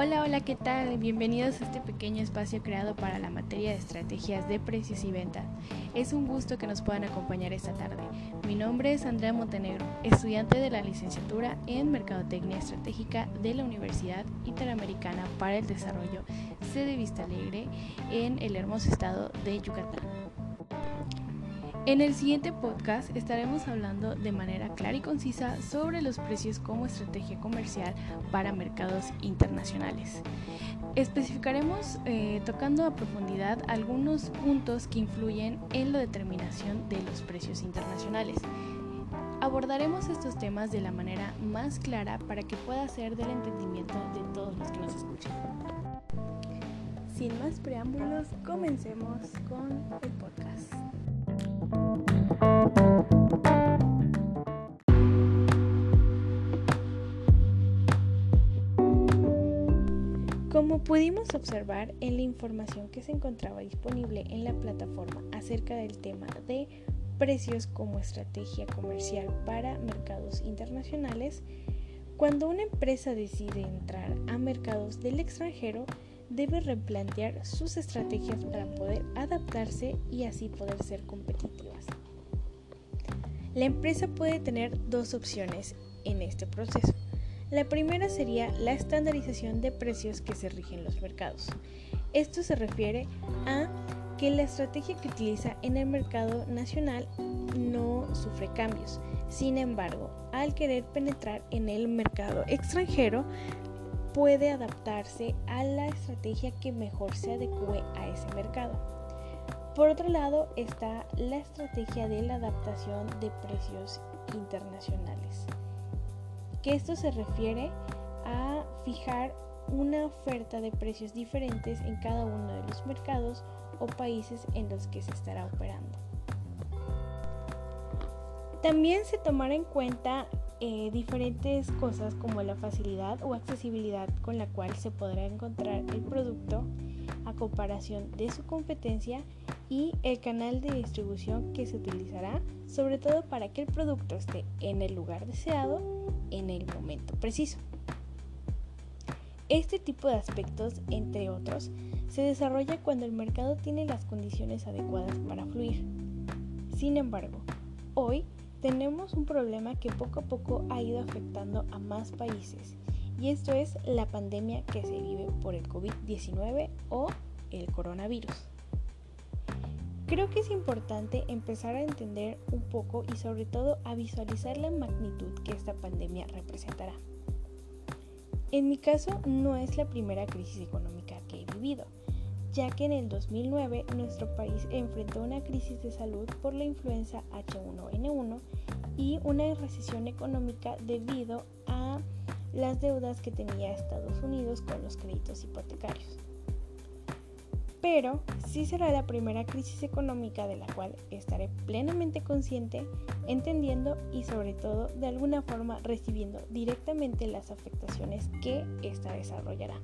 Hola, hola, ¿qué tal? Bienvenidos a este pequeño espacio creado para la materia de estrategias de precios y ventas. Es un gusto que nos puedan acompañar esta tarde. Mi nombre es Andrea Montenegro, estudiante de la licenciatura en Mercadotecnia Estratégica de la Universidad Interamericana para el Desarrollo, sede Vista Alegre, en el hermoso estado de Yucatán. En el siguiente podcast estaremos hablando de manera clara y concisa sobre los precios como estrategia comercial para mercados internacionales. Especificaremos eh, tocando a profundidad algunos puntos que influyen en la determinación de los precios internacionales. Abordaremos estos temas de la manera más clara para que pueda ser del entendimiento de todos los que nos escuchan. Sin más preámbulos, comencemos con el podcast. Como pudimos observar en la información que se encontraba disponible en la plataforma acerca del tema de precios como estrategia comercial para mercados internacionales, cuando una empresa decide entrar a mercados del extranjero, debe replantear sus estrategias para poder adaptarse y así poder ser competitivas. La empresa puede tener dos opciones en este proceso. La primera sería la estandarización de precios que se rigen los mercados. Esto se refiere a que la estrategia que utiliza en el mercado nacional no sufre cambios. Sin embargo, al querer penetrar en el mercado extranjero, puede adaptarse a la estrategia que mejor se adecue a ese mercado. Por otro lado está la estrategia de la adaptación de precios internacionales, que esto se refiere a fijar una oferta de precios diferentes en cada uno de los mercados o países en los que se estará operando. También se tomará en cuenta eh, diferentes cosas como la facilidad o accesibilidad con la cual se podrá encontrar el producto a comparación de su competencia y el canal de distribución que se utilizará, sobre todo para que el producto esté en el lugar deseado en el momento preciso. Este tipo de aspectos, entre otros, se desarrolla cuando el mercado tiene las condiciones adecuadas para fluir. Sin embargo, hoy tenemos un problema que poco a poco ha ido afectando a más países y esto es la pandemia que se vive por el COVID-19 o el coronavirus. Creo que es importante empezar a entender un poco y sobre todo a visualizar la magnitud que esta pandemia representará. En mi caso no es la primera crisis económica que he vivido ya que en el 2009 nuestro país enfrentó una crisis de salud por la influenza H1N1 y una recesión económica debido a las deudas que tenía Estados Unidos con los créditos hipotecarios. Pero sí será la primera crisis económica de la cual estaré plenamente consciente, entendiendo y sobre todo de alguna forma recibiendo directamente las afectaciones que esta desarrollará.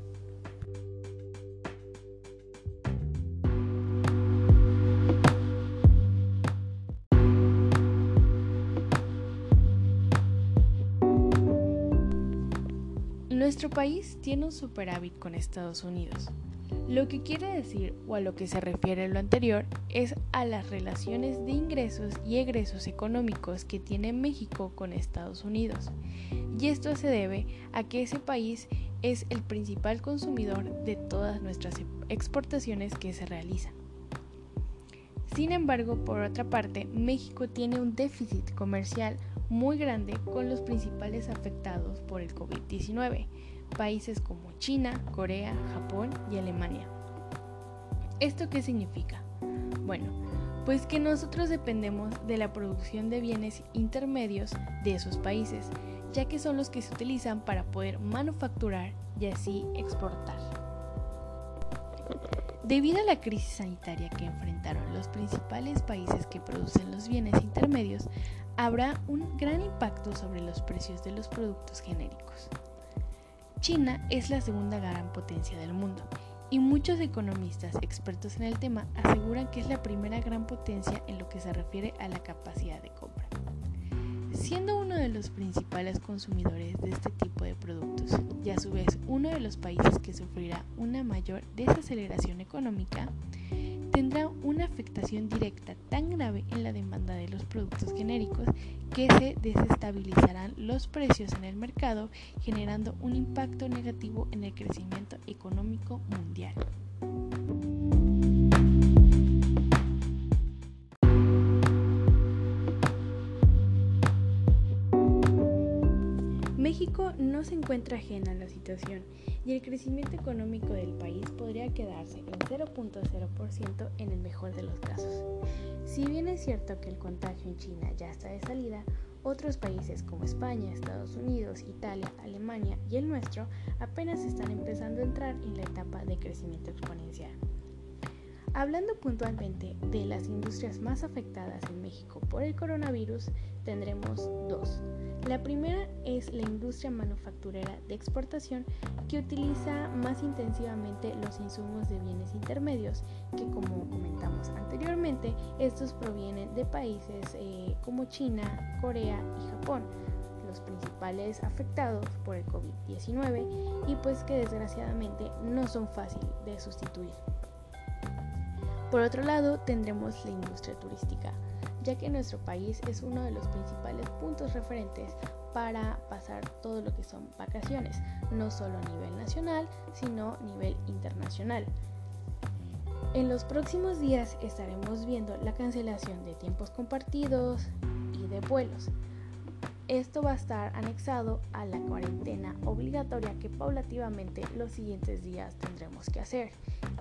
Nuestro país tiene un superávit con Estados Unidos. Lo que quiere decir, o a lo que se refiere lo anterior, es a las relaciones de ingresos y egresos económicos que tiene México con Estados Unidos. Y esto se debe a que ese país es el principal consumidor de todas nuestras exportaciones que se realizan. Sin embargo, por otra parte, México tiene un déficit comercial muy grande con los principales afectados por el COVID-19, países como China, Corea, Japón y Alemania. ¿Esto qué significa? Bueno, pues que nosotros dependemos de la producción de bienes intermedios de esos países, ya que son los que se utilizan para poder manufacturar y así exportar. Debido a la crisis sanitaria que enfrentaron los principales países que producen los bienes intermedios, habrá un gran impacto sobre los precios de los productos genéricos. China es la segunda gran potencia del mundo y muchos economistas expertos en el tema aseguran que es la primera gran potencia en lo que se refiere a la capacidad de compra. siendo uno de los principales consumidores de este tipo de productos y a su vez uno de los países que sufrirá una mayor desaceleración económica, tendrá una afectación directa tan grave en la demanda de los productos genéricos que se desestabilizarán los precios en el mercado, generando un impacto negativo en el crecimiento económico mundial. México no se encuentra ajena a la situación y el crecimiento económico del país podría quedarse en 0.0% en el mejor de los casos. Si bien es cierto que el contagio en China ya está de salida, otros países como España, Estados Unidos, Italia, Alemania y el nuestro apenas están empezando a entrar en la etapa de crecimiento exponencial. Hablando puntualmente de las industrias más afectadas en México por el coronavirus, tendremos dos. La primera es la industria manufacturera de exportación que utiliza más intensivamente los insumos de bienes intermedios, que como comentamos anteriormente, estos provienen de países eh, como China, Corea y Japón los principales afectados por el COVID-19 y pues que desgraciadamente no son fáciles de sustituir. Por otro lado, tendremos la industria turística, ya que nuestro país es uno de los principales puntos referentes para pasar todo lo que son vacaciones, no solo a nivel nacional, sino a nivel internacional. En los próximos días estaremos viendo la cancelación de tiempos compartidos y de vuelos. Esto va a estar anexado a la cuarentena obligatoria que paulativamente los siguientes días tendremos que hacer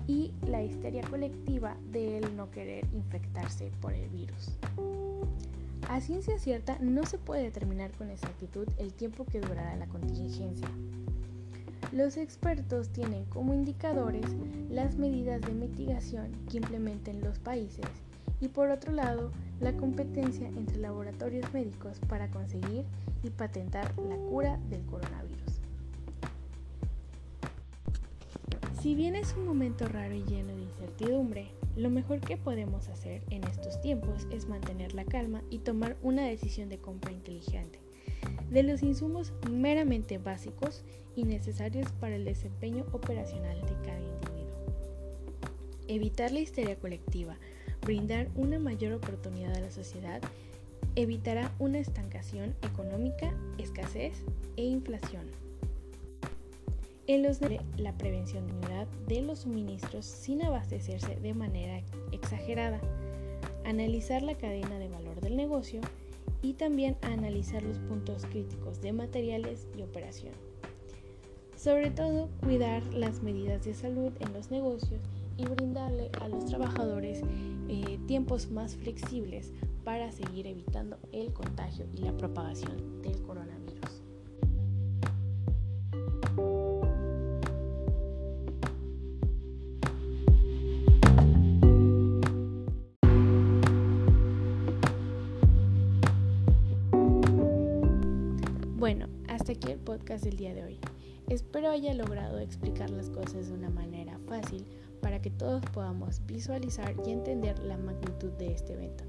y la histeria colectiva de no querer infectarse por el virus. A ciencia cierta no se puede determinar con exactitud el tiempo que durará la contingencia. Los expertos tienen como indicadores las medidas de mitigación que implementen los países y por otro lado la competencia entre laboratorios médicos para conseguir y patentar la cura del coronavirus. Si bien es un momento raro y lleno de incertidumbre, lo mejor que podemos hacer en estos tiempos es mantener la calma y tomar una decisión de compra inteligente de los insumos meramente básicos y necesarios para el desempeño operacional de cada individuo. Evitar la histeria colectiva, brindar una mayor oportunidad a la sociedad, evitará una estancación económica, escasez e inflación. En los la prevención de los suministros sin abastecerse de manera exagerada, analizar la cadena de valor del negocio y también analizar los puntos críticos de materiales y operación. Sobre todo, cuidar las medidas de salud en los negocios y brindarle a los trabajadores eh, tiempos más flexibles para seguir evitando el contagio y la propagación del coronavirus. Bueno, hasta aquí el podcast del día de hoy. Espero haya logrado explicar las cosas de una manera fácil para que todos podamos visualizar y entender la magnitud de este evento.